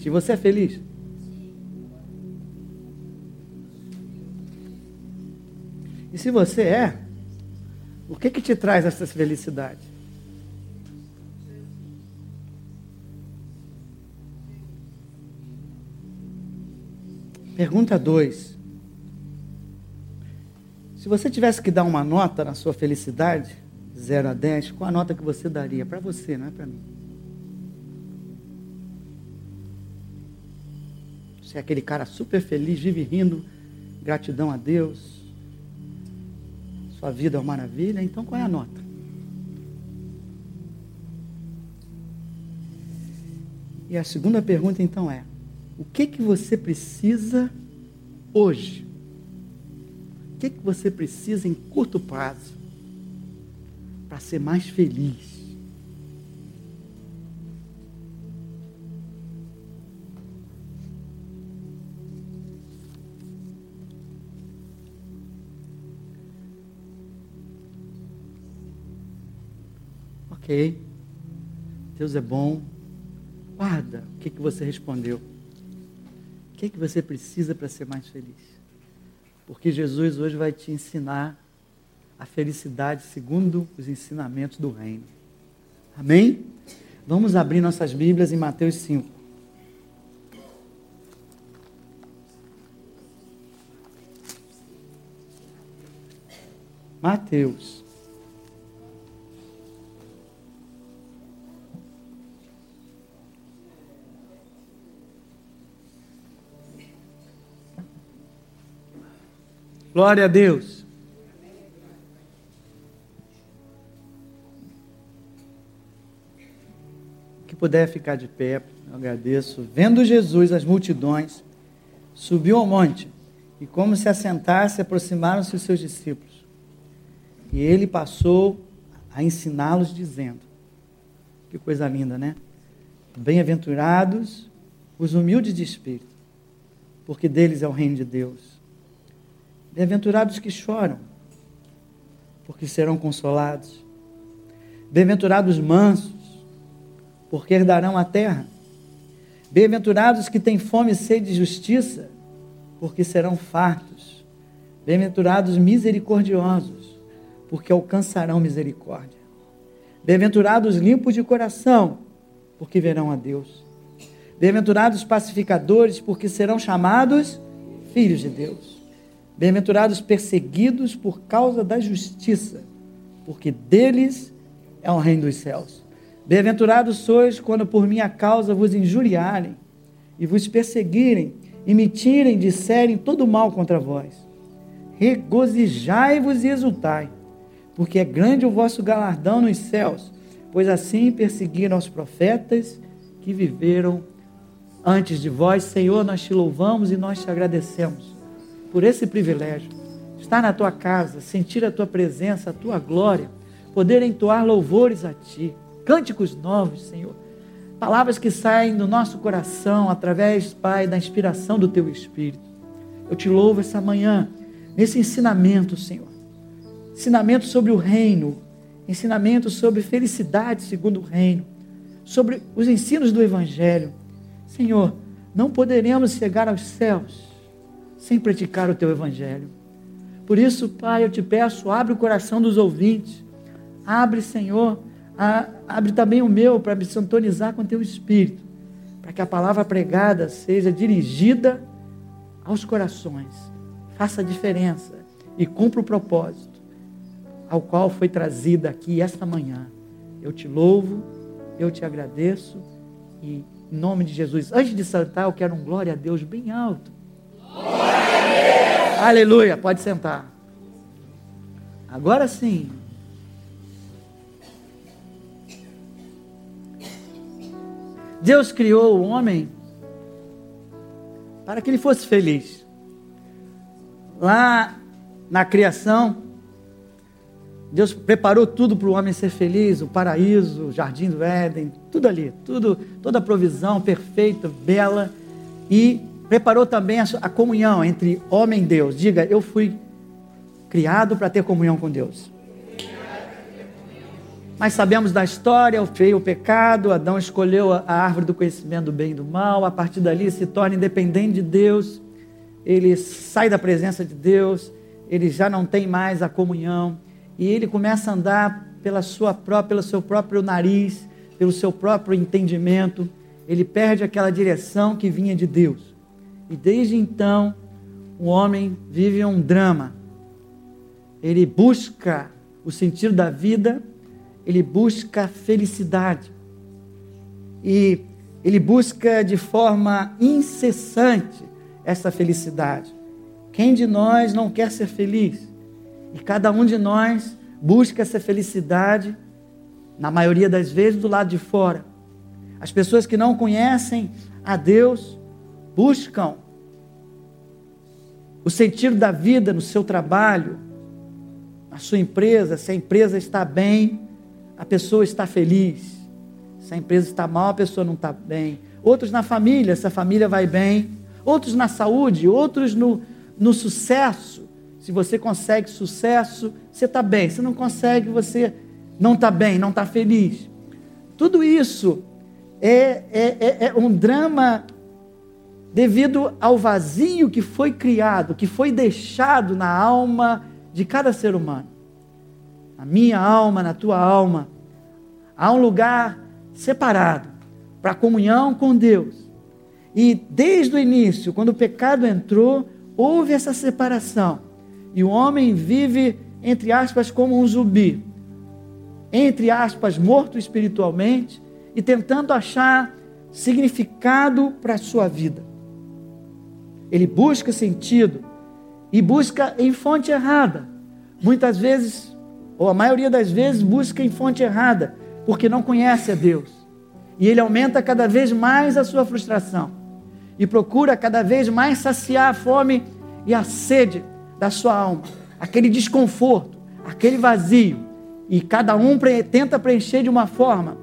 ti. Você é feliz? E se você é, o que que te traz essa felicidade? Pergunta 2. Se você tivesse que dar uma nota na sua felicidade, 0 a 10, qual a nota que você daria? Para você, não é para mim. Você é aquele cara super feliz, vive rindo, gratidão a Deus. Sua vida é uma maravilha, então qual é a nota? E a segunda pergunta então é: o que que você precisa hoje? O que que você precisa em curto prazo para ser mais feliz? Ok. Deus é bom. Guarda o que, que você respondeu. O que, que você precisa para ser mais feliz? Porque Jesus hoje vai te ensinar a felicidade segundo os ensinamentos do reino. Amém? Vamos abrir nossas Bíblias em Mateus 5. Mateus Glória a Deus. Que puder ficar de pé, eu agradeço. Vendo Jesus as multidões, subiu ao monte e, como se assentasse, aproximaram-se os seus discípulos. E ele passou a ensiná-los, dizendo: Que coisa linda, né? Bem-aventurados os humildes de espírito, porque deles é o reino de Deus. Bem-aventurados que choram, porque serão consolados. Bem-aventurados mansos, porque herdarão a terra. Bem-aventurados que têm fome e sede de justiça, porque serão fartos. Bem-aventurados misericordiosos, porque alcançarão misericórdia. Bem-aventurados limpos de coração, porque verão a Deus. Bem-aventurados pacificadores, porque serão chamados filhos de Deus. Bem-aventurados perseguidos por causa da justiça, porque deles é o reino dos céus. Bem-aventurados sois quando por minha causa vos injuriarem e vos perseguirem e me tirem, disserem todo mal contra vós. Regozijai-vos e exultai, porque é grande o vosso galardão nos céus, pois assim perseguiram os profetas que viveram antes de vós. Senhor, nós te louvamos e nós te agradecemos por esse privilégio, estar na tua casa, sentir a tua presença, a tua glória, poder entoar louvores a ti, cânticos novos, Senhor. Palavras que saem do nosso coração através, Pai, da inspiração do teu Espírito. Eu te louvo essa manhã, nesse ensinamento, Senhor. Ensinamento sobre o reino, ensinamento sobre felicidade segundo o reino, sobre os ensinos do Evangelho. Senhor, não poderemos chegar aos céus sem praticar o teu evangelho. Por isso, Pai, eu te peço, abre o coração dos ouvintes. Abre, Senhor, a, abre também o meu para me sintonizar com o teu espírito, para que a palavra pregada seja dirigida aos corações. Faça a diferença e cumpra o propósito ao qual foi trazida aqui esta manhã. Eu te louvo, eu te agradeço e em nome de Jesus, antes de saltar, eu quero um glória a Deus bem alto. Aleluia, pode sentar. Agora sim. Deus criou o homem para que ele fosse feliz. Lá na criação, Deus preparou tudo para o homem ser feliz, o paraíso, o jardim do Éden, tudo ali, tudo, toda a provisão perfeita, bela. E preparou também a, comunhão entre homem e Deus. Diga, eu fui criado para ter comunhão com Deus. Mas sabemos da história, veio o pecado, Adão escolheu a árvore do conhecimento do bem e do mal, a partir dali se torna independente de Deus, ele sai da presença de Deus, ele já não tem mais a comunhão, e ele começa a andar pela sua própria, pelo seu próprio nariz, pelo seu próprio entendimento, ele perde aquela direção que vinha de Deus. E desde então, o homem vive um drama. Ele busca o sentido da vida, ele busca felicidade. E ele busca de forma incessante essa felicidade. Quem de nós não quer ser feliz? E cada um de nós busca essa felicidade, na maioria das vezes, do lado de fora. As pessoas que não conhecem a Deus buscam o sentido da vida no seu trabalho, na sua empresa. Se a empresa está bem, a pessoa está feliz. Se a empresa está mal, a pessoa não está bem. Outros na família, se a família vai bem. Outros na saúde, outros no, no sucesso. Se você consegue sucesso, você está bem. Se não consegue, você não está bem, não está feliz. Tudo isso é, é, é, é um drama devido ao vazio que foi criado, que foi deixado na alma de cada ser humano. Na minha alma, na tua alma, há um lugar separado para comunhão com Deus. E desde o início, quando o pecado entrou, houve essa separação. E o homem vive, entre aspas, como um zumbi. Entre aspas, morto espiritualmente e tentando achar significado para a sua vida. Ele busca sentido e busca em fonte errada. Muitas vezes, ou a maioria das vezes, busca em fonte errada, porque não conhece a Deus. E ele aumenta cada vez mais a sua frustração e procura cada vez mais saciar a fome e a sede da sua alma, aquele desconforto, aquele vazio. E cada um tenta preencher de uma forma: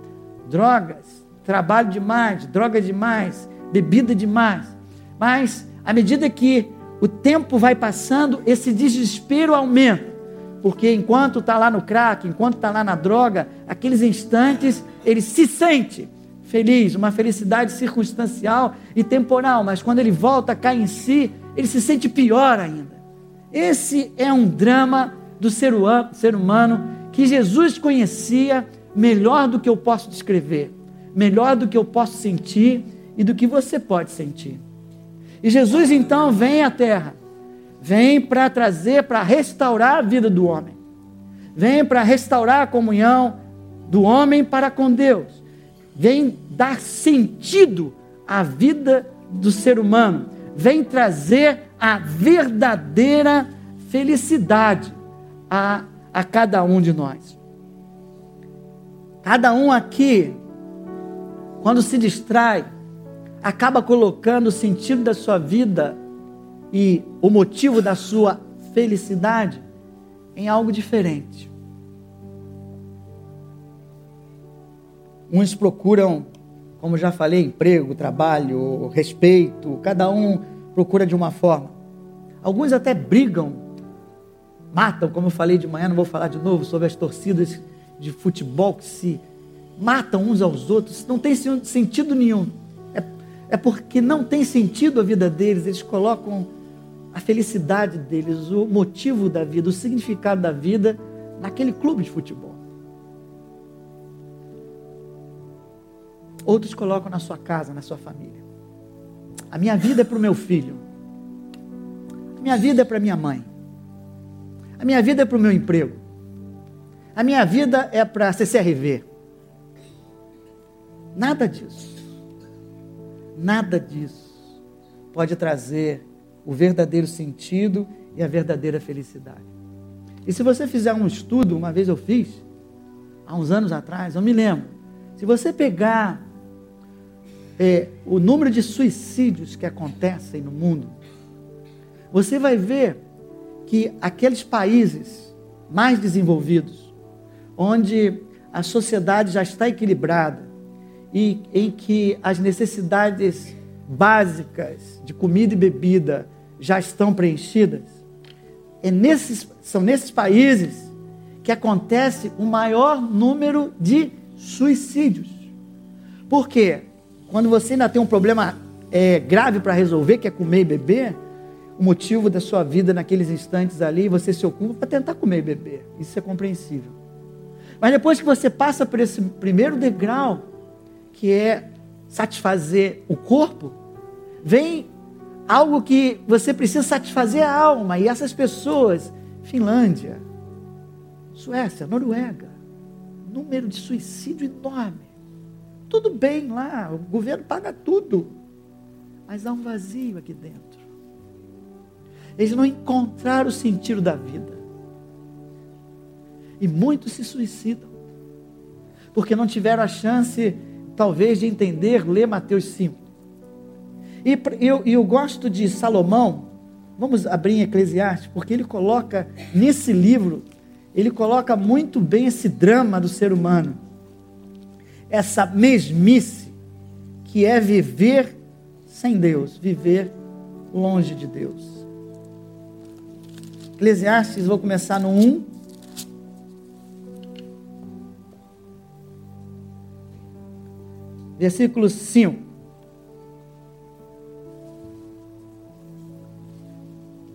drogas, trabalho demais, droga demais, bebida demais. Mas à medida que o tempo vai passando, esse desespero aumenta. Porque enquanto está lá no crack, enquanto está lá na droga, aqueles instantes ele se sente feliz, uma felicidade circunstancial e temporal, mas quando ele volta a cair em si, ele se sente pior ainda. Esse é um drama do ser humano que Jesus conhecia melhor do que eu posso descrever, melhor do que eu posso sentir e do que você pode sentir. E Jesus então vem à terra, vem para trazer, para restaurar a vida do homem, vem para restaurar a comunhão do homem para com Deus, vem dar sentido à vida do ser humano, vem trazer a verdadeira felicidade a, a cada um de nós. Cada um aqui, quando se distrai, acaba colocando o sentido da sua vida e o motivo da sua felicidade em algo diferente. Uns procuram, como já falei, emprego, trabalho, respeito, cada um procura de uma forma. Alguns até brigam, matam, como eu falei de manhã, não vou falar de novo sobre as torcidas de futebol que se matam uns aos outros, não tem sentido nenhum é porque não tem sentido a vida deles, eles colocam a felicidade deles, o motivo da vida, o significado da vida naquele clube de futebol. Outros colocam na sua casa, na sua família. A minha vida é para o meu filho. A minha vida é para minha mãe. A minha vida é para o meu emprego. A minha vida é para a CCRV. Nada disso. Nada disso pode trazer o verdadeiro sentido e a verdadeira felicidade. E se você fizer um estudo, uma vez eu fiz, há uns anos atrás, eu me lembro, se você pegar é, o número de suicídios que acontecem no mundo, você vai ver que aqueles países mais desenvolvidos, onde a sociedade já está equilibrada, e em que as necessidades básicas de comida e bebida já estão preenchidas, é nesses, são nesses países que acontece o maior número de suicídios. Por quê? Quando você ainda tem um problema é, grave para resolver, que é comer e beber, o motivo da sua vida naqueles instantes ali, você se ocupa para tentar comer e beber. Isso é compreensível. Mas depois que você passa por esse primeiro degrau, que é satisfazer o corpo, vem algo que você precisa satisfazer a alma. E essas pessoas, Finlândia, Suécia, Noruega, número de suicídio enorme. Tudo bem lá, o governo paga tudo. Mas há um vazio aqui dentro. Eles não encontraram o sentido da vida. E muitos se suicidam. Porque não tiveram a chance, talvez, de entender, ler Mateus 5. E eu, eu gosto de Salomão, vamos abrir em Eclesiastes, porque ele coloca nesse livro, ele coloca muito bem esse drama do ser humano. Essa mesmice que é viver sem Deus, viver longe de Deus. Eclesiastes, vou começar no 1. Versículo 5.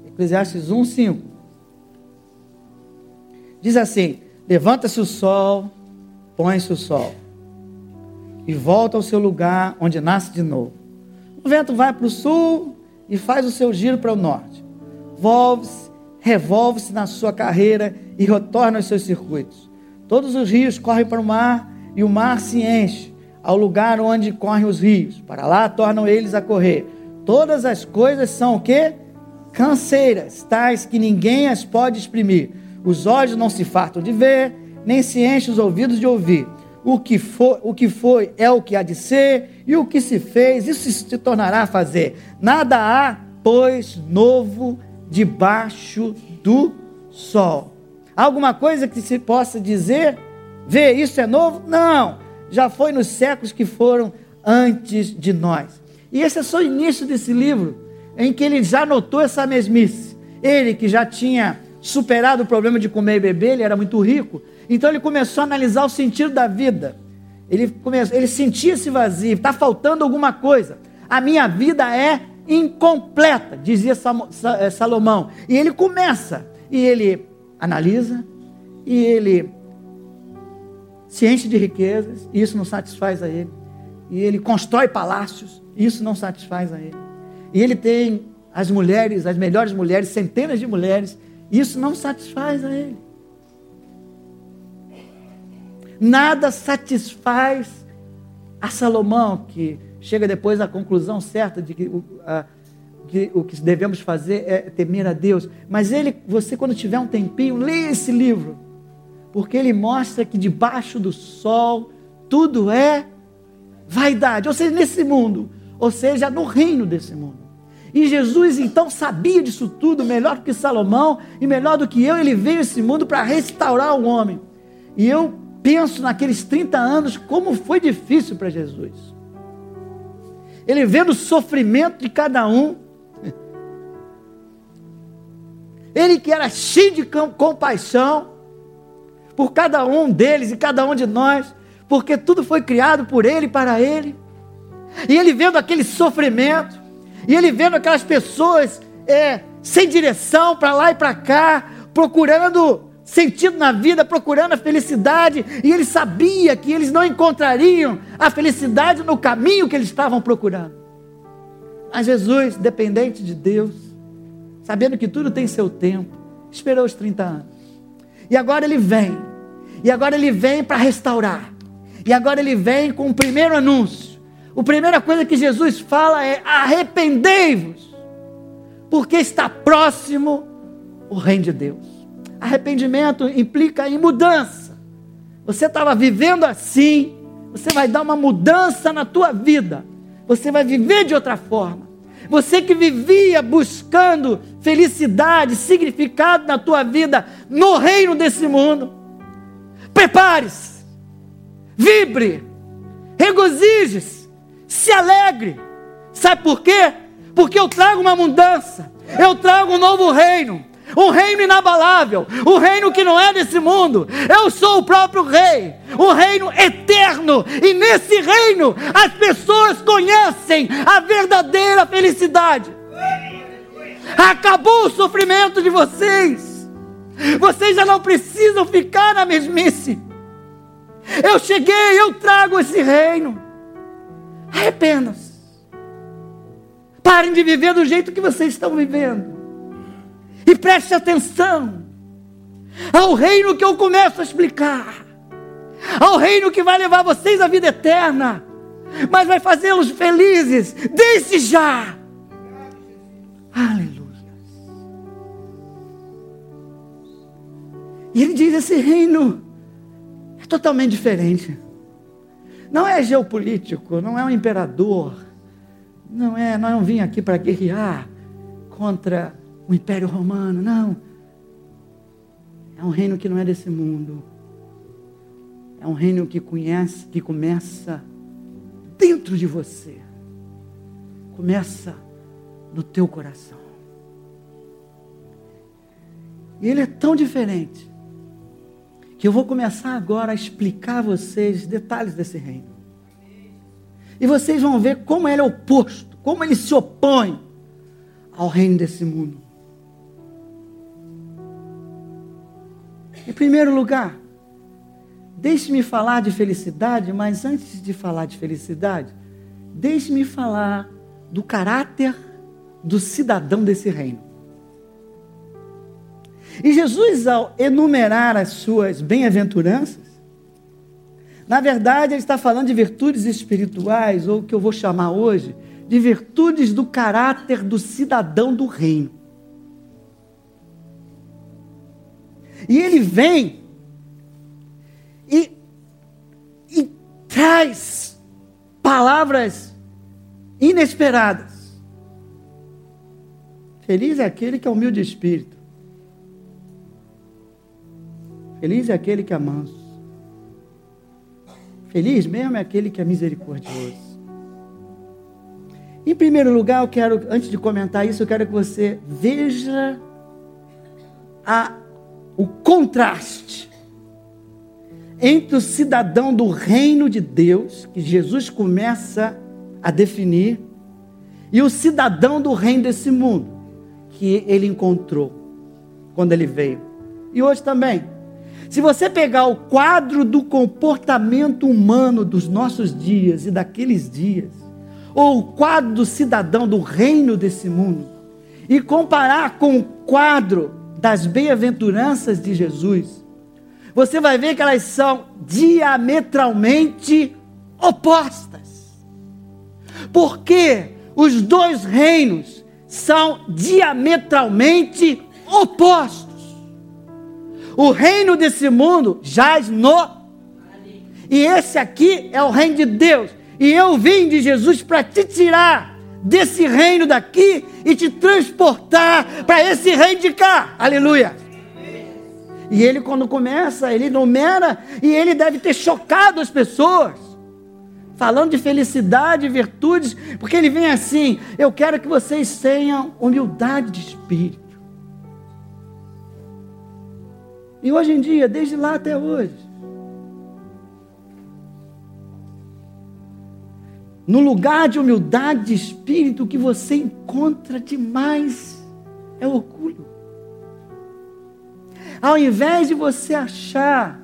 Eclesiastes 1, 5. Diz assim: Levanta-se o sol, põe-se o sol, e volta ao seu lugar onde nasce de novo. O vento vai para o sul e faz o seu giro para o norte. Volve-se revolve-se na sua carreira e retorna aos seus circuitos. Todos os rios correm para o mar e o mar se enche ao lugar onde correm os rios. Para lá tornam eles a correr. Todas as coisas são o que? Canseiras, tais que ninguém as pode exprimir. Os olhos não se fartam de ver, nem se enchem os ouvidos de ouvir. O que, for, o que foi é o que há de ser, e o que se fez, isso se tornará a fazer. Nada há, pois, novo debaixo do sol. Alguma coisa que se possa dizer, vê, isso é novo? Não, já foi nos séculos que foram antes de nós. E esse é só o início desse livro, em que ele já notou essa mesmice. Ele que já tinha superado o problema de comer e beber, ele era muito rico, então ele começou a analisar o sentido da vida. Ele, começou, ele sentia esse vazio, está faltando alguma coisa. A minha vida é incompleta, dizia eh, Salomão. E ele começa, e ele analisa, e ele se enche de riquezas, e isso não satisfaz a ele. E ele constrói palácios, e isso não satisfaz a ele. E ele tem as mulheres, as melhores mulheres, centenas de mulheres, e isso não satisfaz a ele. Nada satisfaz a Salomão, que chega depois à conclusão certa de que o, a, que o que devemos fazer é temer a Deus. Mas ele, você quando tiver um tempinho, lê esse livro, porque ele mostra que debaixo do sol tudo é vaidade, ou seja, nesse mundo, ou seja, no reino desse mundo. E Jesus então sabia disso tudo melhor do que Salomão e melhor do que eu, ele veio a esse mundo para restaurar o homem. E eu penso naqueles 30 anos como foi difícil para Jesus. Ele vendo o sofrimento de cada um. Ele que era cheio de compaixão por cada um deles e cada um de nós, porque tudo foi criado por Ele para Ele. E ele vendo aquele sofrimento, e ele vendo aquelas pessoas é, sem direção para lá e para cá, procurando sentido na vida, procurando a felicidade, e ele sabia que eles não encontrariam a felicidade no caminho que eles estavam procurando. Mas Jesus, dependente de Deus, sabendo que tudo tem seu tempo, esperou os 30 anos. E agora ele vem. E agora ele vem para restaurar. E agora ele vem com o primeiro anúncio. A primeira coisa que Jesus fala é: arrependei-vos, porque está próximo o reino de Deus. Arrependimento implica em mudança. Você estava vivendo assim, você vai dar uma mudança na tua vida. Você vai viver de outra forma. Você que vivia buscando felicidade, significado na tua vida no reino desse mundo. Prepare-se. Vibre. Regozije-se. Se alegre. Sabe por quê? Porque eu trago uma mudança. Eu trago um novo reino um reino inabalável, um reino que não é desse mundo. Eu sou o próprio rei, um reino eterno, e nesse reino as pessoas conhecem a verdadeira felicidade. Acabou o sofrimento de vocês. Vocês já não precisam ficar na mesmice. Eu cheguei, eu trago esse reino. Arrependam-se. Parem de viver do jeito que vocês estão vivendo. E preste atenção ao reino que eu começo a explicar. Ao reino que vai levar vocês à vida eterna, mas vai fazê-los felizes desde já. Aleluia. E ele diz: esse reino é totalmente diferente. Não é geopolítico, não é um imperador, não é, não vim aqui para guerrear contra o Império Romano, não. É um reino que não é desse mundo. É um reino que conhece, que começa dentro de você. Começa no teu coração. E ele é tão diferente que eu vou começar agora a explicar a vocês detalhes desse reino. E vocês vão ver como ele é oposto, como ele se opõe ao reino desse mundo. Em primeiro lugar, deixe-me falar de felicidade, mas antes de falar de felicidade, deixe-me falar do caráter do cidadão desse reino. E Jesus, ao enumerar as suas bem-aventuranças, na verdade, ele está falando de virtudes espirituais, ou o que eu vou chamar hoje de virtudes do caráter do cidadão do reino. E ele vem e, e traz palavras inesperadas. Feliz é aquele que é humilde de espírito. Feliz é aquele que é manso. Feliz mesmo é aquele que é misericordioso. Em primeiro lugar, eu quero, antes de comentar isso, eu quero que você veja a o contraste entre o cidadão do reino de Deus, que Jesus começa a definir, e o cidadão do reino desse mundo, que ele encontrou quando ele veio. E hoje também. Se você pegar o quadro do comportamento humano dos nossos dias e daqueles dias, ou o quadro do cidadão do reino desse mundo, e comparar com o quadro das bem-aventuranças de Jesus, você vai ver que elas são diametralmente opostas. Porque os dois reinos são diametralmente opostos. O reino desse mundo jaz no. E esse aqui é o reino de Deus. E eu vim de Jesus para te tirar desse reino daqui e te transportar para esse reino de cá. Aleluia. E ele, quando começa, ele numera e ele deve ter chocado as pessoas. Falando de felicidade e virtudes, porque ele vem assim: eu quero que vocês tenham humildade de espírito. E hoje em dia, desde lá até hoje, No lugar de humildade de espírito, o que você encontra demais é orgulho. Ao invés de você achar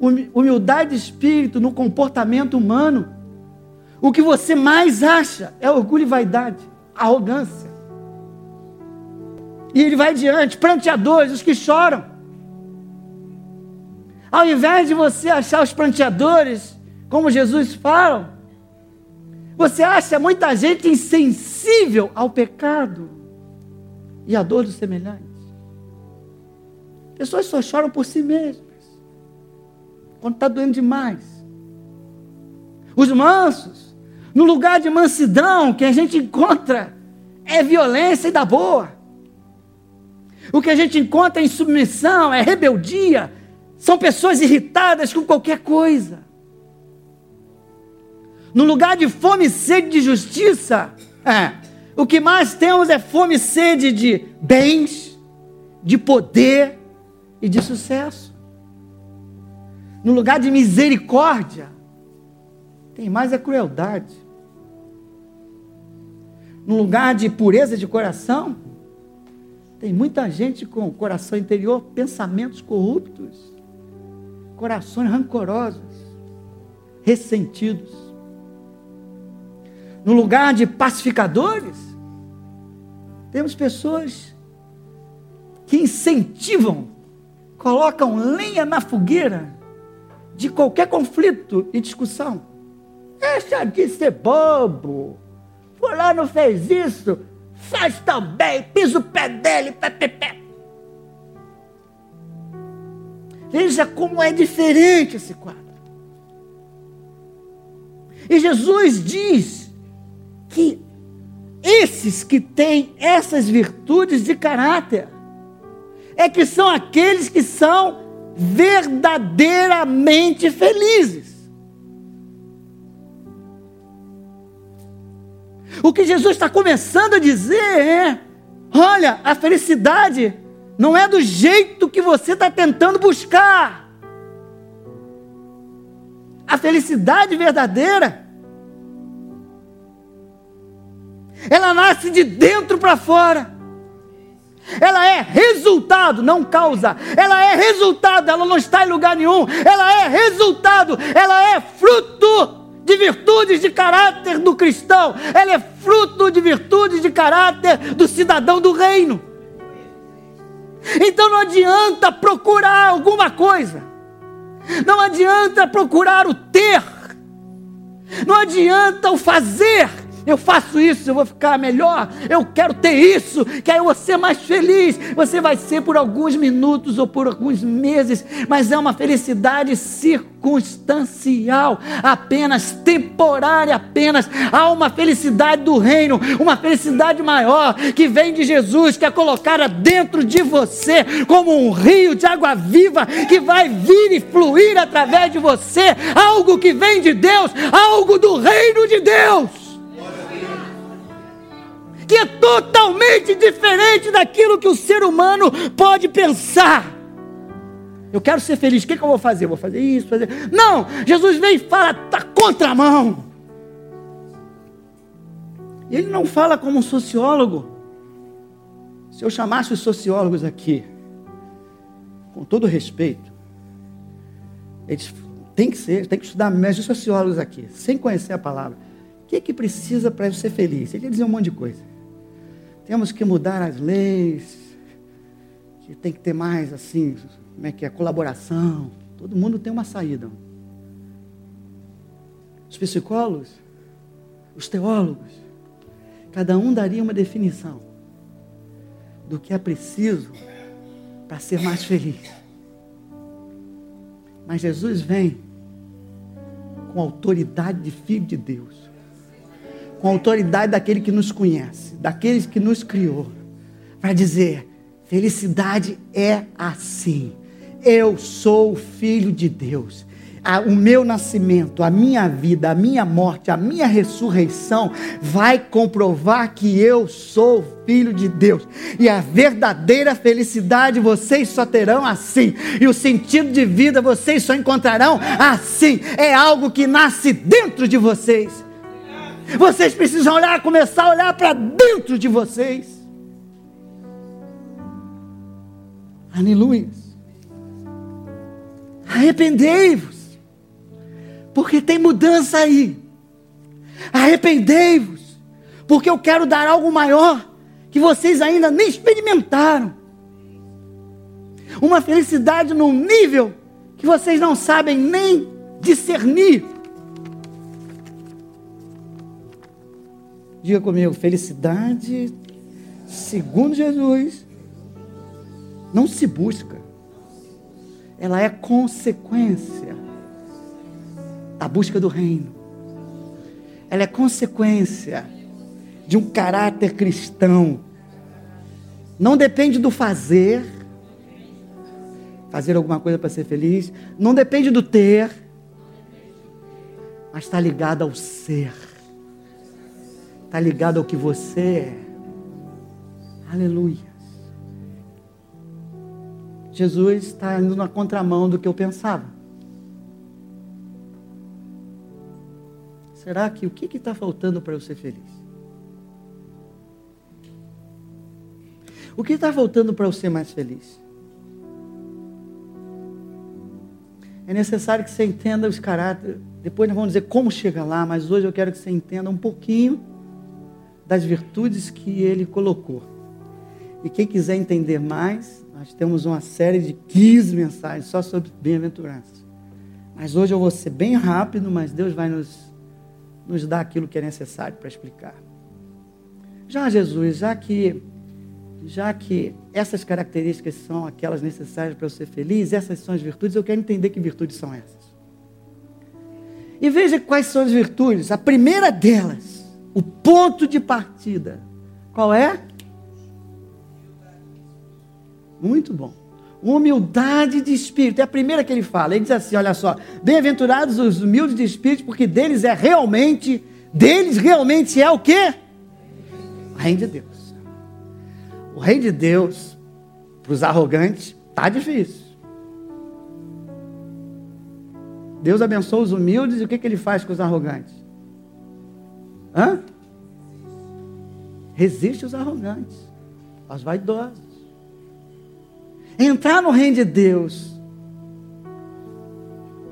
humildade de espírito no comportamento humano, o que você mais acha é orgulho e vaidade, arrogância. E ele vai diante, pranteadores, os que choram. Ao invés de você achar os pranteadores, como Jesus fala, você acha muita gente insensível ao pecado e à dor dos semelhantes? Pessoas só choram por si mesmas, quando está doendo demais. Os mansos, no lugar de mansidão que a gente encontra, é violência e da boa. O que a gente encontra em submissão é rebeldia, são pessoas irritadas com qualquer coisa. No lugar de fome e sede de justiça, é, o que mais temos é fome e sede de bens, de poder e de sucesso. No lugar de misericórdia, tem mais a crueldade. No lugar de pureza de coração, tem muita gente com coração interior, pensamentos corruptos, corações rancorosos, ressentidos. No lugar de pacificadores, temos pessoas que incentivam, colocam lenha na fogueira de qualquer conflito e discussão. Deixa de ser bobo. Fulano fez isso, faz também, pisa o pé dele, pé, pé, pé. Veja como é diferente esse quadro. E Jesus diz que esses que têm essas virtudes de caráter é que são aqueles que são verdadeiramente felizes. O que Jesus está começando a dizer é: olha, a felicidade não é do jeito que você está tentando buscar. A felicidade verdadeira, ela nasce de dentro para fora. Ela é resultado, não causa. Ela é resultado, ela não está em lugar nenhum. Ela é resultado, ela é fruto de virtudes de caráter do cristão, ela é fruto de virtudes de caráter do cidadão do reino. Então não adianta procurar alguma coisa, não adianta procurar o ter, não adianta o fazer, eu faço isso, eu vou ficar melhor, eu quero ter isso, que aí eu vou ser mais feliz. Você vai ser por alguns minutos ou por alguns meses, mas é uma felicidade circunstancial, apenas temporária, apenas. Há uma felicidade do reino, uma felicidade maior que vem de Jesus, que é colocada dentro de você como um rio de água viva que vai vir e fluir através de você, algo que vem de Deus, algo do reino de Deus que é totalmente diferente daquilo que o ser humano pode pensar. Eu quero ser feliz, o que, que eu vou fazer? vou fazer isso, fazer. Não! Jesus vem e fala, está contramão. Ele não fala como um sociólogo. Se eu chamasse os sociólogos aqui, com todo respeito, eles têm que ser, tem que estudar mais os sociólogos aqui, sem conhecer a palavra. O que, é que precisa para eu ser feliz? Ele ia dizer um monte de coisa. Temos que mudar as leis, que tem que ter mais assim, como é que é, colaboração. Todo mundo tem uma saída. Os psicólogos, os teólogos, cada um daria uma definição do que é preciso para ser mais feliz. Mas Jesus vem com autoridade de filho de Deus com a autoridade daquele que nos conhece, daqueles que nos criou, para dizer: felicidade é assim. Eu sou filho de Deus. O meu nascimento, a minha vida, a minha morte, a minha ressurreição vai comprovar que eu sou filho de Deus. E a verdadeira felicidade vocês só terão assim. E o sentido de vida vocês só encontrarão assim. É algo que nasce dentro de vocês. Vocês precisam olhar, começar a olhar para dentro de vocês. Aleluia. Arrependei-vos, porque tem mudança aí. Arrependei-vos, porque eu quero dar algo maior que vocês ainda nem experimentaram. Uma felicidade num nível que vocês não sabem nem discernir. Diga comigo, felicidade, segundo Jesus, não se busca, ela é consequência da busca do reino, ela é consequência de um caráter cristão, não depende do fazer, fazer alguma coisa para ser feliz, não depende do ter, mas está ligado ao ser está ligado ao que você é. Aleluia. Jesus está indo na contramão do que eu pensava. Será que o que está faltando para eu ser feliz? O que está faltando para eu ser mais feliz? É necessário que você entenda os caráteres. Depois nós vamos dizer como chega lá, mas hoje eu quero que você entenda um pouquinho das virtudes que ele colocou. E quem quiser entender mais, nós temos uma série de 15 mensagens só sobre bem-aventuranças. Mas hoje eu vou ser bem rápido, mas Deus vai nos, nos dar aquilo que é necessário para explicar. Já Jesus, já que já que essas características são aquelas necessárias para eu ser feliz, essas são as virtudes, eu quero entender que virtudes são essas. E veja quais são as virtudes. A primeira delas, o ponto de partida. Qual é? Muito bom. Humildade de espírito. É a primeira que ele fala. Ele diz assim: olha só, bem-aventurados os humildes de espírito, porque deles é realmente, deles realmente é o quê? O reino de Deus. O reino de Deus, para os arrogantes, está difícil. Deus abençoa os humildes e o que, que ele faz com os arrogantes? Hã? Resiste os arrogantes, aos vaidosos. Entrar no reino de Deus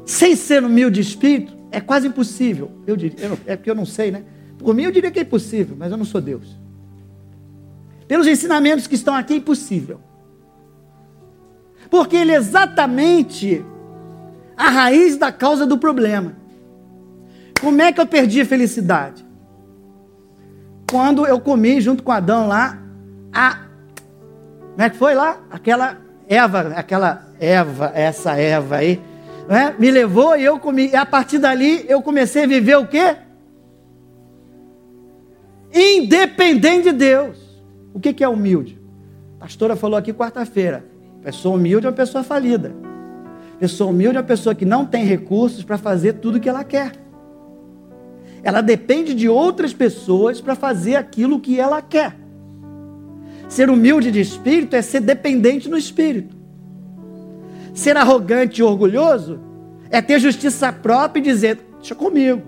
sem ser humilde de espírito é quase impossível. Eu diria, eu, é porque eu não sei, né? Por mim eu diria que é impossível, mas eu não sou Deus. Pelos ensinamentos que estão aqui, é impossível. Porque ele é exatamente a raiz da causa do problema. Como é que eu perdi a felicidade? Quando eu comi junto com Adão lá, a. Como é que foi lá? Aquela Eva, aquela Eva, essa Eva aí, né? me levou e eu comi. E a partir dali eu comecei a viver o quê? Independente de Deus. O que é humilde? A pastora falou aqui quarta-feira. Pessoa humilde é uma pessoa falida. Pessoa humilde é uma pessoa que não tem recursos para fazer tudo o que ela quer. Ela depende de outras pessoas para fazer aquilo que ela quer. Ser humilde de espírito é ser dependente no espírito. Ser arrogante e orgulhoso é ter justiça própria e dizer: Deixa comigo.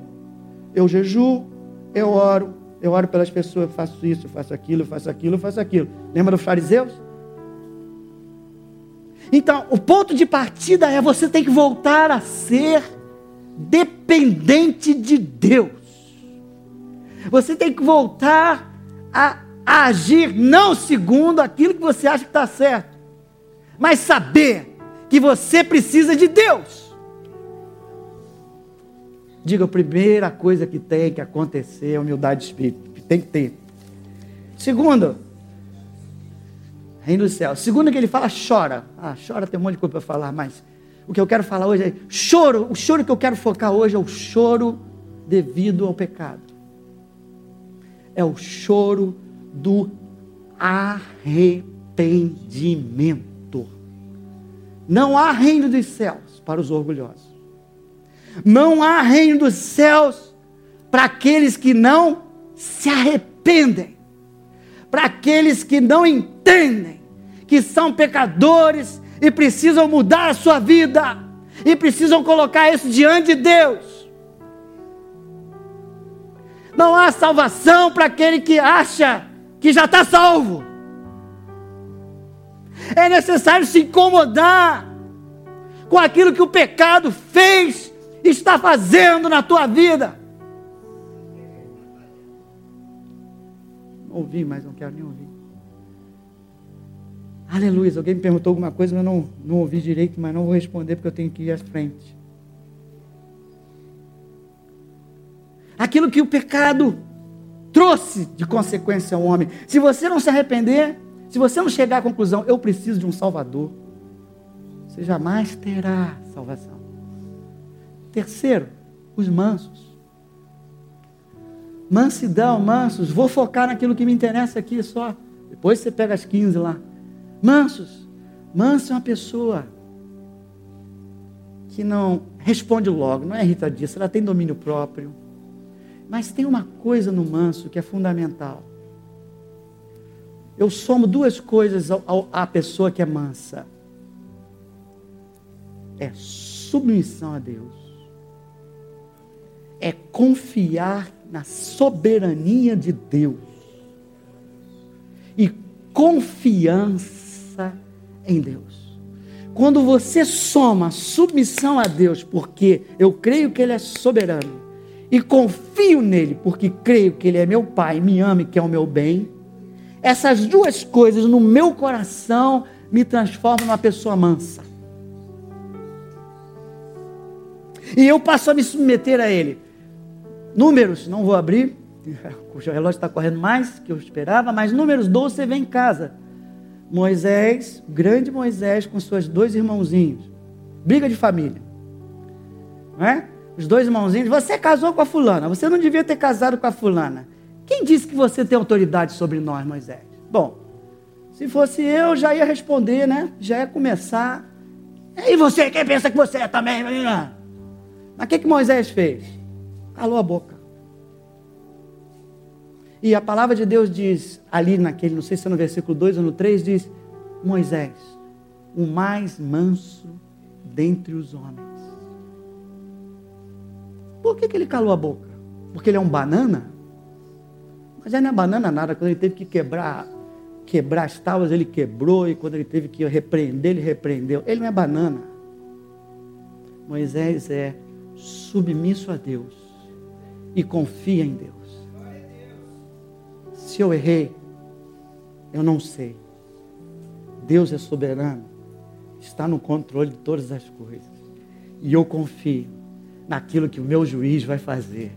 Eu jejuo, eu oro, eu oro pelas pessoas, eu faço isso, eu faço aquilo, eu faço aquilo, eu faço aquilo. Lembra dos fariseus? Então, o ponto de partida é você tem que voltar a ser dependente de Deus. Você tem que voltar a, agir não segundo aquilo que você acha que está certo, mas saber que você precisa de Deus. Diga, a primeira coisa que tem que acontecer é humildade de espírito. Que tem que ter. Segundo, reino do céu. Segundo que ele fala, chora. Ah, chora tem um monte de coisa para falar, mas o que eu quero falar hoje é choro. O choro que eu quero focar hoje é o choro devido ao pecado. É o choro do arrependimento. Não há reino dos céus para os orgulhosos. Não há reino dos céus para aqueles que não se arrependem, para aqueles que não entendem que são pecadores e precisam mudar a sua vida e precisam colocar isso diante de Deus. Não há salvação para aquele que acha que já está salvo. É necessário se incomodar com aquilo que o pecado fez está fazendo na tua vida. Ouvi, mas não quero nem ouvir. Aleluia. Alguém me perguntou alguma coisa, mas eu não, não ouvi direito, mas não vou responder porque eu tenho que ir à frente. Aquilo que o pecado trouxe de consequência ao homem. Se você não se arrepender, se você não chegar à conclusão, eu preciso de um Salvador, você jamais terá salvação. Terceiro, os mansos. Mansidão, mansos. Vou focar naquilo que me interessa aqui só. Depois você pega as 15 lá. Mansos. Manso é uma pessoa que não responde logo, não é irritadiça, ela tem domínio próprio. Mas tem uma coisa no manso que é fundamental. Eu somo duas coisas à pessoa que é mansa: é submissão a Deus. É confiar na soberania de Deus. E confiança em Deus. Quando você soma submissão a Deus, porque eu creio que Ele é soberano, e confio nele, porque creio que Ele é meu Pai, me ama e quer o meu bem, essas duas coisas no meu coração me transformam numa pessoa mansa. E eu passo a me submeter a Ele. Números, não vou abrir, o relógio está correndo mais que eu esperava, mas números 12 você vê em casa. Moisés, grande Moisés, com seus dois irmãozinhos. Briga de família. Não é? Os dois irmãozinhos. Você casou com a fulana. Você não devia ter casado com a fulana. Quem disse que você tem autoridade sobre nós, Moisés? Bom, se fosse eu, já ia responder, né? Já ia começar. E você, quem pensa que você é também? Mas o que, que Moisés fez? Calou a boca. E a palavra de Deus diz, ali naquele, não sei se é no versículo 2 ou no 3, diz: Moisés, o mais manso dentre os homens. Por que, que ele calou a boca? Porque ele é um banana? Mas ele não é banana nada. Quando ele teve que quebrar, quebrar as tábuas, ele quebrou. E quando ele teve que repreender, ele repreendeu. Ele não é banana. Moisés é submisso a Deus e confia em Deus. Se eu errei, eu não sei. Deus é soberano, está no controle de todas as coisas. E eu confio naquilo que o meu juiz vai fazer,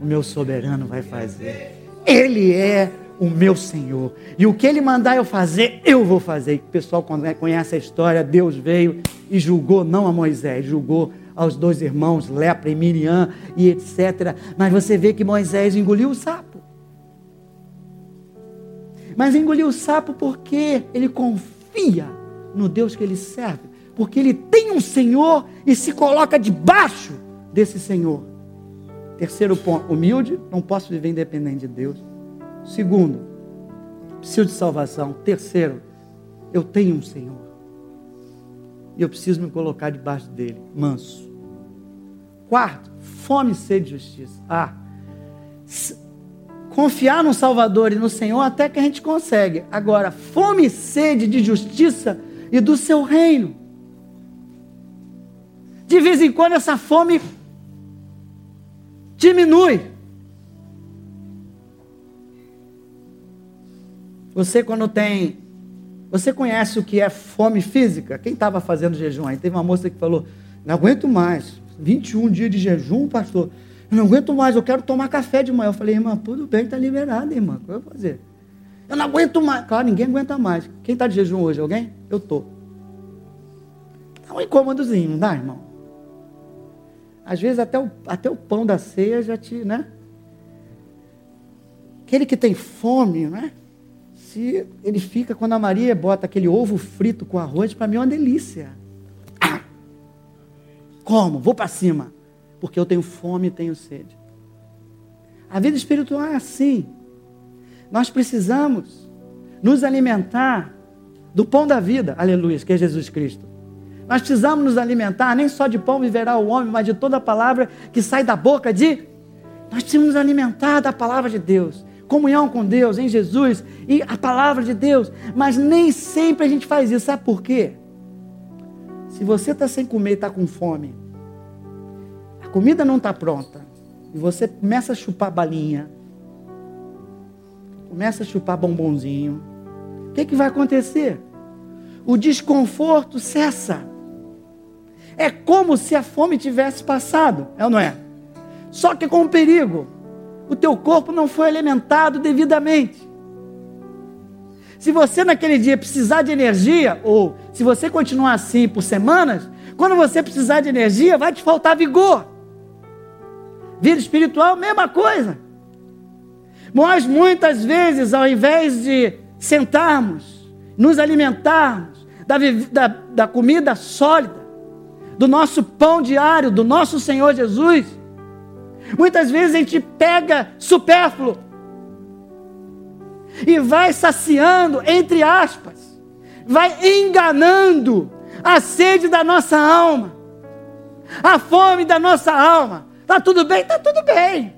o meu soberano vai fazer. Ele é o meu Senhor. E o que ele mandar eu fazer, eu vou fazer. O pessoal conhece a história, Deus veio e julgou não a Moisés, julgou aos dois irmãos, Lepra e Miriam e etc. Mas você vê que Moisés engoliu o sapo. Mas engoliu o sapo porque ele confia no Deus que ele serve. Porque ele tem um Senhor e se coloca debaixo desse Senhor. Terceiro ponto, humilde, não posso viver independente de Deus. Segundo, preciso de salvação. Terceiro, eu tenho um Senhor. E eu preciso me colocar debaixo dele, manso. Quarto, fome e sede de justiça. Ah, confiar no Salvador e no Senhor até que a gente consegue. Agora, fome e sede de justiça e do seu reino. De vez em quando essa fome diminui. Você quando tem, você conhece o que é fome física? Quem estava fazendo jejum aí? Teve uma moça que falou, não aguento mais, 21 dias de jejum, pastor. Eu não aguento mais, eu quero tomar café de manhã. Eu falei, irmã, tudo bem, está liberado, irmã. O que eu vou fazer? Eu não aguento mais. Claro, ninguém aguenta mais. Quem está de jejum hoje? Alguém? Eu estou. Dá um incômodozinho, não dá, irmão? Às vezes até o, até o pão da ceia já te, né? Aquele que tem fome, né? Se ele fica, quando a Maria bota aquele ovo frito com arroz, para mim é uma delícia. Ah! Como? Vou para cima porque eu tenho fome e tenho sede. A vida espiritual é assim. Nós precisamos nos alimentar do pão da vida, aleluia, que é Jesus Cristo. Nós precisamos nos alimentar, nem só de pão viverá o homem, mas de toda a palavra que sai da boca de. Nós precisamos nos alimentar da palavra de Deus, comunhão com Deus, em Jesus e a palavra de Deus. Mas nem sempre a gente faz isso, sabe por quê? Se você está sem comer e está com fome, comida não está pronta, e você começa a chupar balinha, começa a chupar bombonzinho, o que, que vai acontecer? O desconforto cessa. É como se a fome tivesse passado, é ou não é? Só que com um perigo. O teu corpo não foi alimentado devidamente. Se você naquele dia precisar de energia, ou se você continuar assim por semanas, quando você precisar de energia, vai te faltar vigor. Vida espiritual, mesma coisa. Nós muitas vezes, ao invés de sentarmos, nos alimentarmos da, da, da comida sólida, do nosso pão diário, do nosso Senhor Jesus, muitas vezes a gente pega supérfluo e vai saciando, entre aspas, vai enganando a sede da nossa alma a fome da nossa alma. Está tudo bem? Está tudo bem.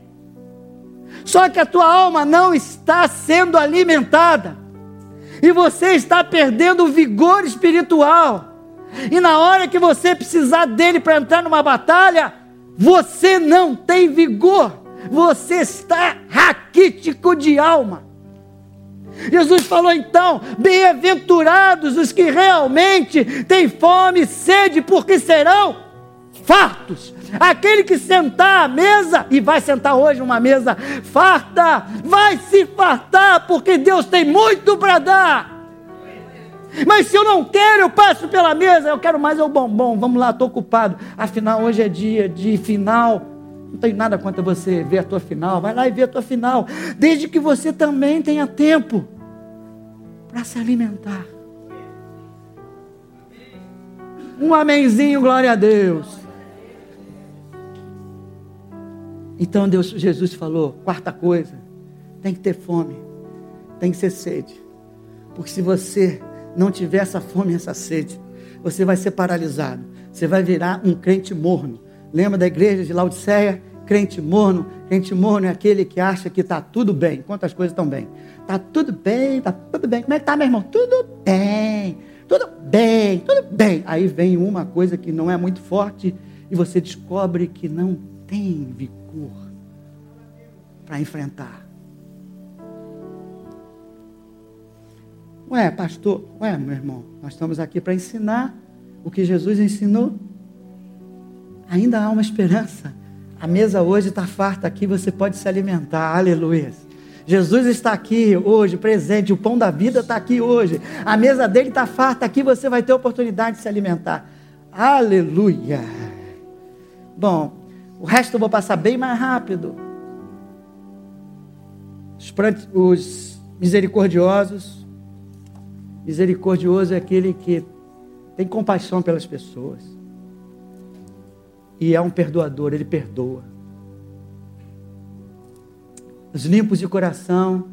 Só que a tua alma não está sendo alimentada. E você está perdendo o vigor espiritual. E na hora que você precisar dele para entrar numa batalha, você não tem vigor. Você está raquítico de alma. Jesus falou então: bem-aventurados os que realmente têm fome e sede, porque serão fartos. Aquele que sentar à mesa, e vai sentar hoje numa mesa farta, vai se fartar, porque Deus tem muito para dar. Mas se eu não quero, eu passo pela mesa, eu quero mais é o bombom. Vamos lá, estou ocupado. Afinal, hoje é dia de final. Não tem nada contra você ver a tua final. Vai lá e vê a tua final. Desde que você também tenha tempo para se alimentar. Um amenzinho, glória a Deus. Então Deus, Jesus falou, quarta coisa, tem que ter fome, tem que ser sede. Porque se você não tiver essa fome e essa sede, você vai ser paralisado. Você vai virar um crente morno. Lembra da igreja de Laodiceia? Crente morno. Crente morno é aquele que acha que está tudo bem. Quantas coisas estão bem? Está tudo bem, está tudo bem. Como é que está, meu irmão? Tudo bem. Tudo bem, tudo bem. Aí vem uma coisa que não é muito forte e você descobre que não tem vigor para enfrentar. Ué, pastor, ué, meu irmão, nós estamos aqui para ensinar o que Jesus ensinou. Ainda há uma esperança. A mesa hoje está farta aqui, você pode se alimentar. Aleluia. Jesus está aqui hoje, presente. O pão da vida está aqui hoje. A mesa dele está farta aqui, você vai ter oportunidade de se alimentar. Aleluia. Bom, o resto eu vou passar bem mais rápido. Os, os misericordiosos Misericordioso é aquele que tem compaixão pelas pessoas. E é um perdoador, ele perdoa. Os limpos de coração,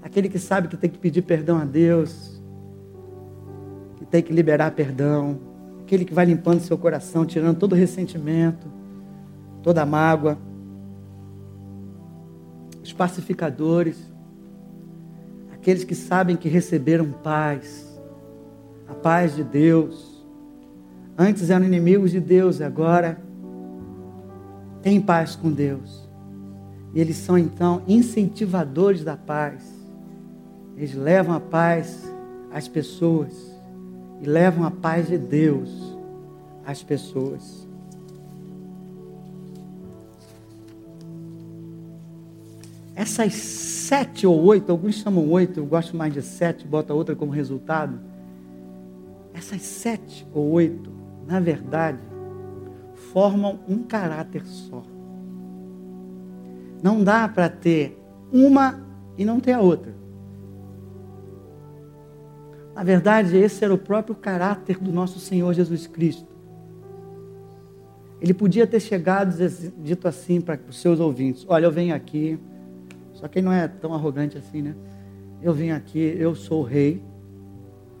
aquele que sabe que tem que pedir perdão a Deus, que tem que liberar perdão, aquele que vai limpando seu coração, tirando todo o ressentimento, toda a mágoa. Os pacificadores, aqueles que sabem que receberam paz, a paz de Deus. Antes eram inimigos de Deus, agora têm paz com Deus. E eles são então incentivadores da paz. Eles levam a paz às pessoas e levam a paz de Deus às pessoas. Essas sete ou oito, alguns chamam oito, eu gosto mais de sete, bota outra como resultado. Essas sete ou oito, na verdade, formam um caráter só. Não dá para ter uma e não ter a outra. Na verdade, esse era o próprio caráter do nosso Senhor Jesus Cristo. Ele podia ter chegado e dito assim para os seus ouvintes: Olha, eu venho aqui só que ele não é tão arrogante assim, né? Eu vim aqui, eu sou rei.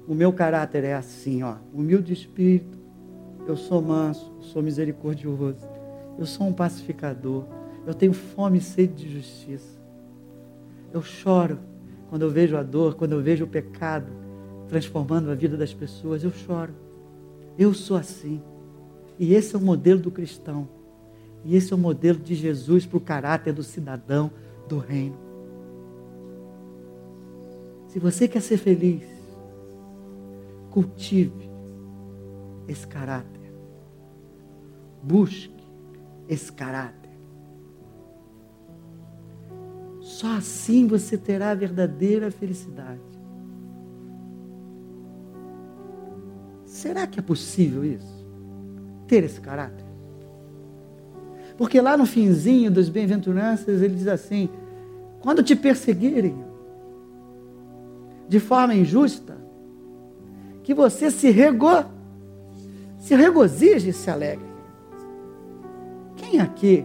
O meu caráter é assim, ó, humilde de espírito. Eu sou manso, sou misericordioso. Eu sou um pacificador. Eu tenho fome e sede de justiça. Eu choro quando eu vejo a dor, quando eu vejo o pecado transformando a vida das pessoas. Eu choro. Eu sou assim. E esse é o modelo do cristão. E esse é o modelo de Jesus para o caráter do cidadão, do reino. Se você quer ser feliz, cultive esse caráter. Busque esse caráter. Só assim você terá a verdadeira felicidade. Será que é possível isso? Ter esse caráter? Porque lá no finzinho das bem-aventuranças ele diz assim: quando te perseguirem de forma injusta, que você se rego, se regozije e se alegre. Quem aqui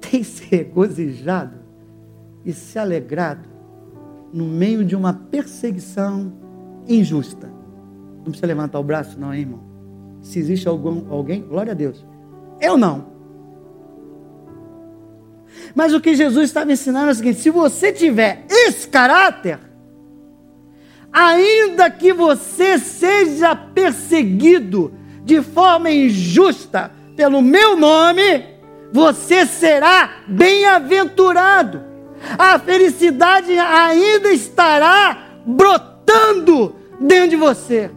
tem se regozijado e se alegrado no meio de uma perseguição injusta? Não precisa levantar o braço, não, hein, irmão? Se existe algum, alguém, glória a Deus. Eu não. Mas o que Jesus estava ensinando é o seguinte: se você tiver esse caráter, ainda que você seja perseguido de forma injusta pelo meu nome, você será bem-aventurado. A felicidade ainda estará brotando dentro de você.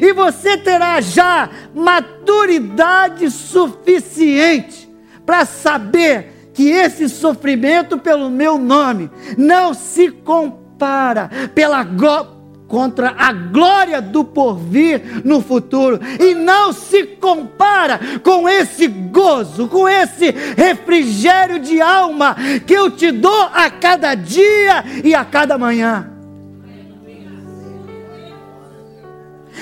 E você terá já maturidade suficiente para saber que esse sofrimento pelo meu nome não se compara pela contra a glória do porvir no futuro e não se compara com esse gozo, com esse refrigério de alma que eu te dou a cada dia e a cada manhã.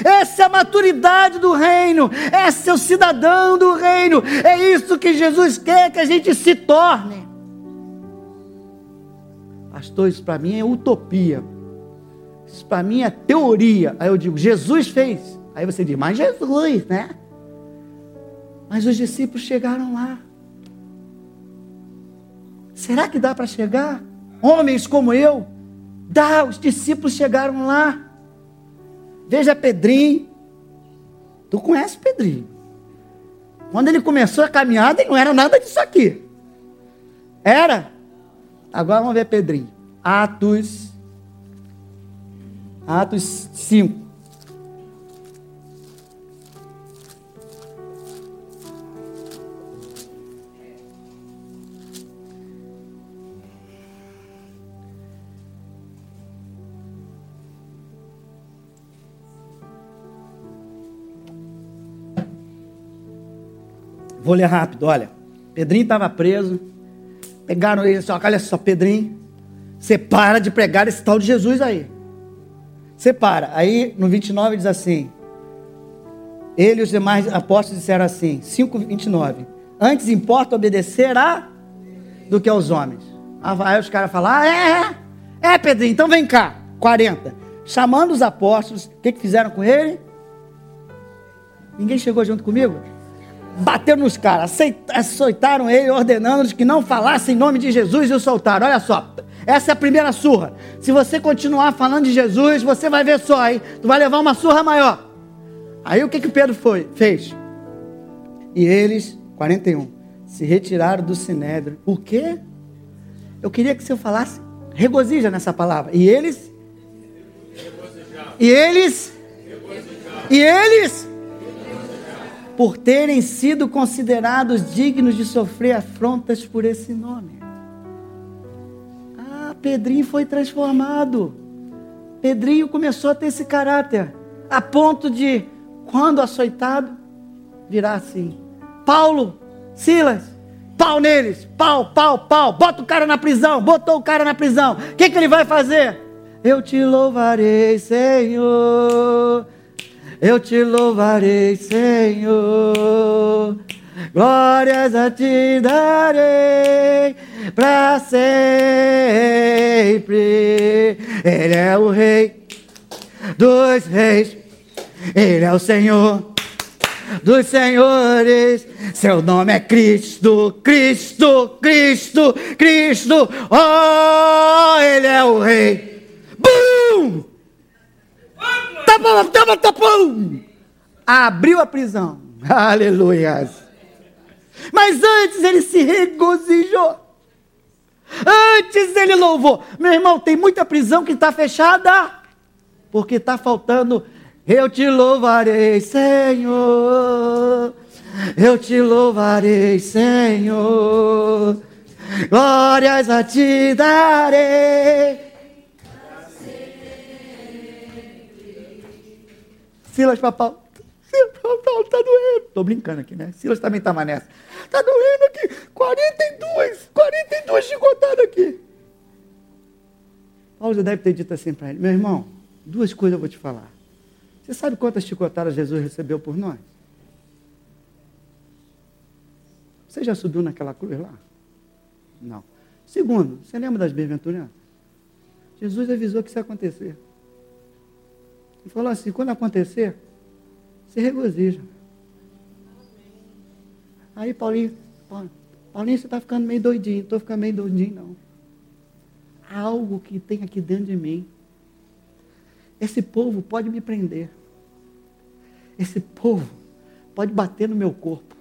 Essa é a maturidade do reino, esse é o cidadão do reino, é isso que Jesus quer que a gente se torne. Pastor, isso para mim é utopia. Isso para mim é teoria. Aí eu digo, Jesus fez. Aí você diz, mas Jesus, né? Mas os discípulos chegaram lá. Será que dá para chegar? Homens como eu? Dá, os discípulos chegaram lá. Veja Pedrinho. Tu conhece Pedrinho? Quando ele começou a caminhada, ele não era nada disso aqui. Era? Agora vamos ver Pedrinho. Atos Atos 5. Vou ler rápido, olha. Pedrinho estava preso. Pegaram ele, só, olha só, Pedrinho, você para de pregar esse tal de Jesus aí. Separa. Aí no 29 diz assim: Ele e os demais apóstolos disseram assim, 5:29. Antes importa obedecer a do que aos homens. Aí os caras falam: ah, é, é, é, Pedrinho, então vem cá. 40. Chamando os apóstolos, o que, que fizeram com ele? Ninguém chegou junto comigo? Bateram nos caras, aceitaram ele, ordenando-lhes que não falassem em nome de Jesus e o soltaram. Olha só, essa é a primeira surra. Se você continuar falando de Jesus, você vai ver só aí. Tu vai levar uma surra maior. Aí o que que Pedro foi, fez? E eles, 41, se retiraram do sinédrio. Por quê? Eu queria que você falasse, regozija nessa palavra. E eles? E eles? E eles? Por terem sido considerados dignos de sofrer afrontas por esse nome. Pedrinho foi transformado. Pedrinho começou a ter esse caráter, a ponto de, quando açoitado, virar assim. Paulo, Silas, pau neles, pau, pau, pau, bota o cara na prisão, botou o cara na prisão. O que, que ele vai fazer? Eu te louvarei, Senhor. Eu te louvarei, Senhor. Glórias a ti darei para sempre. Ele é o Rei dos Reis, Ele é o Senhor dos Senhores. Seu nome é Cristo, Cristo, Cristo, Cristo. Oh, Ele é o Rei. Bum! Tapão, tapão, tapão! Abriu a prisão. Aleluia. Mas antes ele se regozijou. Antes ele louvou. Meu irmão, tem muita prisão que está fechada. Porque está faltando. Eu te louvarei, Senhor. Eu te louvarei, Senhor. Glórias a ti darei. Silas Papau. Silas Papau, tá doendo. Tô brincando aqui, né? Silas também estava nessa. Tá doendo aqui. 42, 42 chicotadas aqui. Paulo já deve ter dito assim para ele: Meu irmão, duas coisas eu vou te falar. Você sabe quantas chicotadas Jesus recebeu por nós? Você já subiu naquela cruz lá? Não. Segundo, você lembra das bem-aventuranças? Jesus avisou que isso ia acontecer. Ele falou assim: quando acontecer, se regozija. Aí Paulinho, Paulinho, você está ficando meio doidinho. Estou ficando meio doidinho, não. Há algo que tem aqui dentro de mim. Esse povo pode me prender. Esse povo pode bater no meu corpo.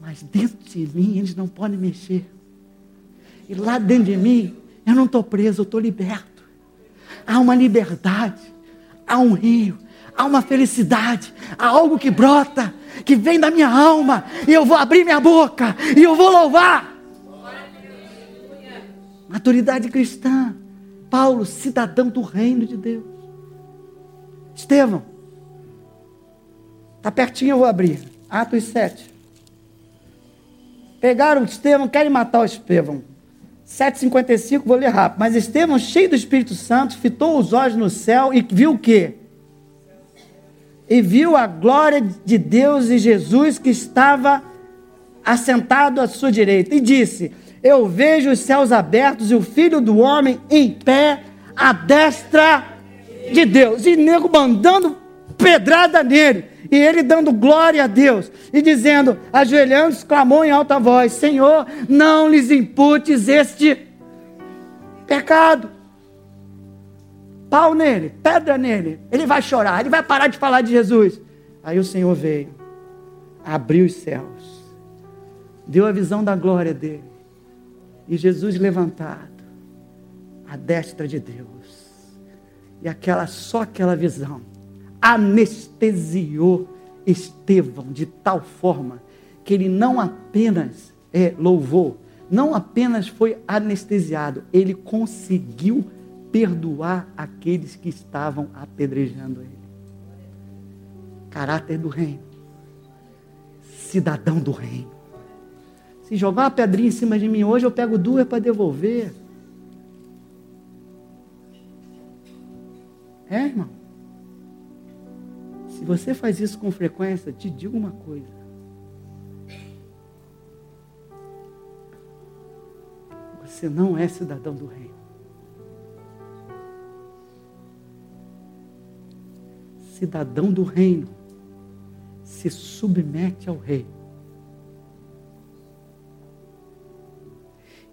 Mas dentro de mim eles não podem mexer. E lá dentro de mim, eu não estou preso, eu estou liberto. Há uma liberdade, há um rio, há uma felicidade, há algo que brota, que vem da minha alma, e eu vou abrir minha boca, e eu vou louvar. Maturidade cristã. Paulo, cidadão do reino de Deus. Estevão, está pertinho, eu vou abrir. Atos 7. Pegaram Estevão, querem matar o Estevão. 7,55, vou ler rápido. Mas Estevão, cheio do Espírito Santo, fitou os olhos no céu e viu o quê? E viu a glória de Deus e Jesus que estava assentado à sua direita. E disse: Eu vejo os céus abertos e o filho do homem em pé à destra de Deus. E nego mandando pedrada nele. E ele dando glória a Deus e dizendo, ajoelhando-se, clamou em alta voz: Senhor, não lhes imputes este pecado. Pau nele, pedra nele. Ele vai chorar, ele vai parar de falar de Jesus. Aí o Senhor veio, abriu os céus, deu a visão da glória dele. E Jesus levantado, à destra de Deus. E aquela só aquela visão anestesiou Estevão de tal forma que ele não apenas é, louvou, não apenas foi anestesiado, ele conseguiu perdoar aqueles que estavam apedrejando ele. Caráter do reino, cidadão do reino. Se jogar uma pedrinha em cima de mim hoje, eu pego duas para devolver. É, irmão? Se você faz isso com frequência, te digo uma coisa. Você não é cidadão do reino. Cidadão do reino se submete ao rei.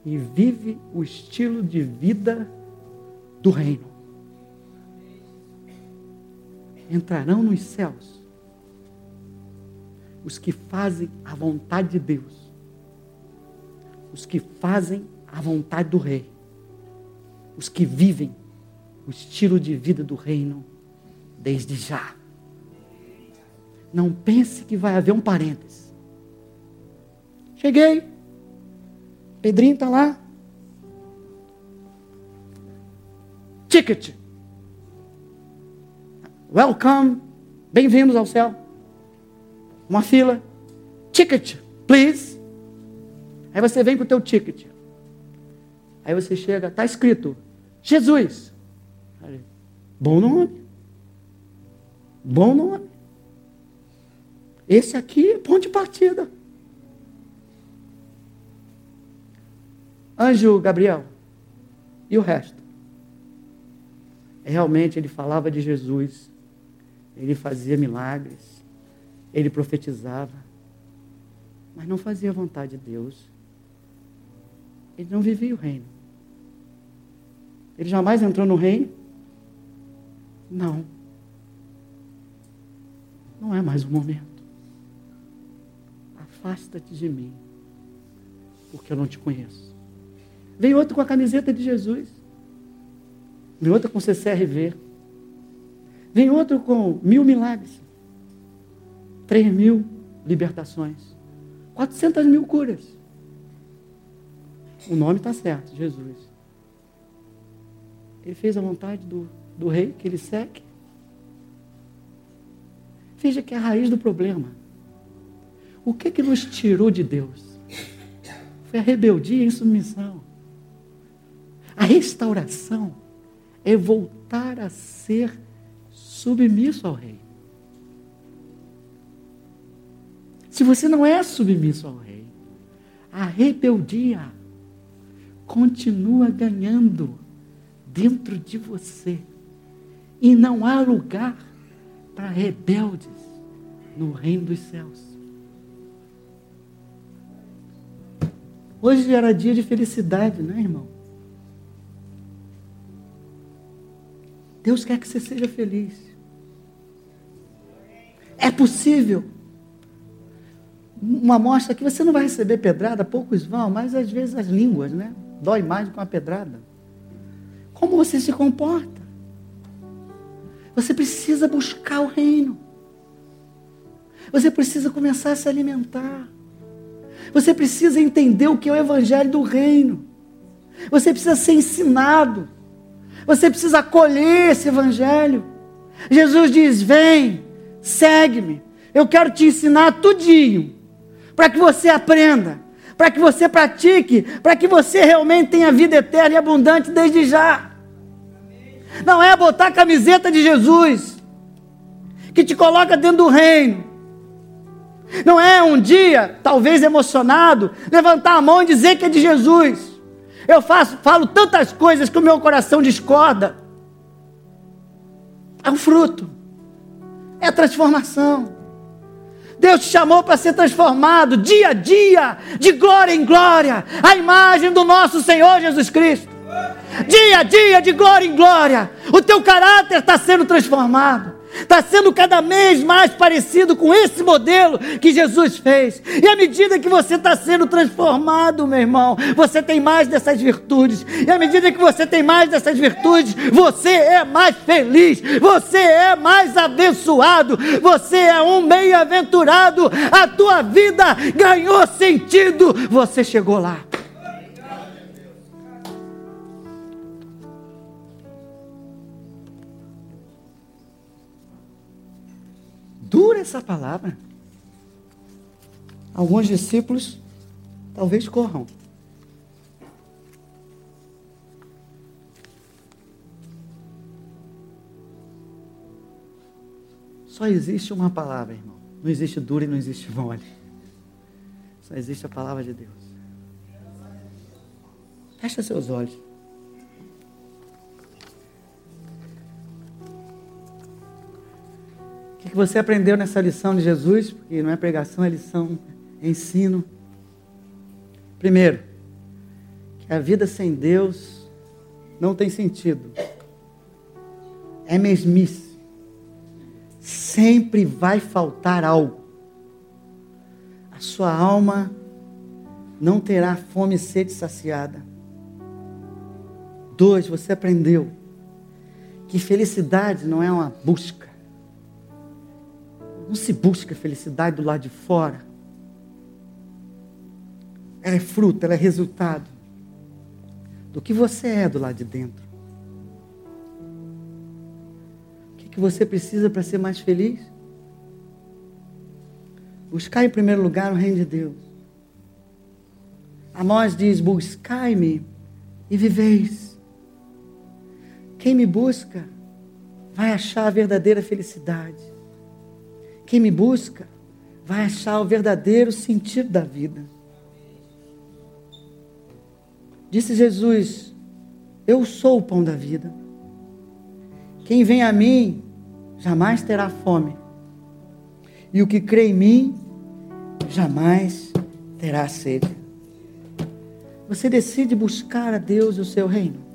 E vive o estilo de vida do reino. Entrarão nos céus os que fazem a vontade de Deus, os que fazem a vontade do Rei, os que vivem o estilo de vida do reino desde já. Não pense que vai haver um parênteses. Cheguei. Pedrinho está lá. Ticket. Welcome. Bem-vindos ao céu. Uma fila. Ticket, please. Aí você vem com o teu ticket. Aí você chega, está escrito, Jesus. Bom nome. Bom nome. Esse aqui é ponto de partida. Anjo Gabriel. E o resto? Realmente ele falava de Jesus ele fazia milagres, ele profetizava, mas não fazia a vontade de Deus. Ele não vivia o reino. Ele jamais entrou no reino? Não. Não é mais o momento. Afasta-te de mim, porque eu não te conheço. Veio outro com a camiseta de Jesus. Veio outro com CCRV. Vem outro com mil milagres, três mil libertações, quatrocentas mil curas. O nome está certo, Jesus. Ele fez a vontade do, do rei que ele segue. Veja que é a raiz do problema. O que que nos tirou de Deus? Foi a rebeldia e a insubmissão. A restauração é voltar a ser submisso ao rei. Se você não é submisso ao rei, a rebeldia continua ganhando dentro de você. E não há lugar para rebeldes no reino dos céus. Hoje era dia de felicidade, né, irmão? Deus quer que você seja feliz. É possível. Uma amostra que você não vai receber pedrada, poucos vão, mas às vezes as línguas, né? Dói mais do que uma pedrada. Como você se comporta? Você precisa buscar o reino. Você precisa começar a se alimentar. Você precisa entender o que é o evangelho do reino. Você precisa ser ensinado. Você precisa acolher esse evangelho. Jesus diz: "Vem, segue-me. Eu quero te ensinar tudinho, para que você aprenda, para que você pratique, para que você realmente tenha vida eterna e abundante desde já. Não é botar a camiseta de Jesus que te coloca dentro do reino. Não é um dia, talvez emocionado, levantar a mão e dizer que é de Jesus. Eu faço, falo tantas coisas que o meu coração discorda. É um fruto. É transformação. Deus te chamou para ser transformado dia a dia, de glória em glória, a imagem do nosso Senhor Jesus Cristo. Dia a dia, de glória em glória, o teu caráter está sendo transformado está sendo cada vez mais parecido com esse modelo que Jesus fez. E à medida que você está sendo transformado, meu irmão, você tem mais dessas virtudes. E à medida que você tem mais dessas virtudes, você é mais feliz, você é mais abençoado, você é um bem-aventurado. A tua vida ganhou sentido, você chegou lá. Dura essa palavra. Alguns discípulos talvez corram. Só existe uma palavra, irmão. Não existe dura e não existe mole. Só existe a palavra de Deus. Fecha seus olhos. Que você aprendeu nessa lição de Jesus? Porque não é pregação, é lição, é ensino. Primeiro, que a vida sem Deus não tem sentido. É mesmice. Sempre vai faltar algo. A sua alma não terá fome e sede saciada. Dois, você aprendeu que felicidade não é uma busca não se busca felicidade do lado de fora. Ela é fruto, ela é resultado do que você é do lado de dentro. O que, que você precisa para ser mais feliz? Buscar em primeiro lugar o reino de Deus. Amós diz: Buscai-me e viveis. Quem me busca vai achar a verdadeira felicidade. Quem me busca vai achar o verdadeiro sentido da vida. Disse Jesus: Eu sou o pão da vida. Quem vem a mim jamais terá fome. E o que crê em mim jamais terá sede. Você decide buscar a Deus e o seu reino.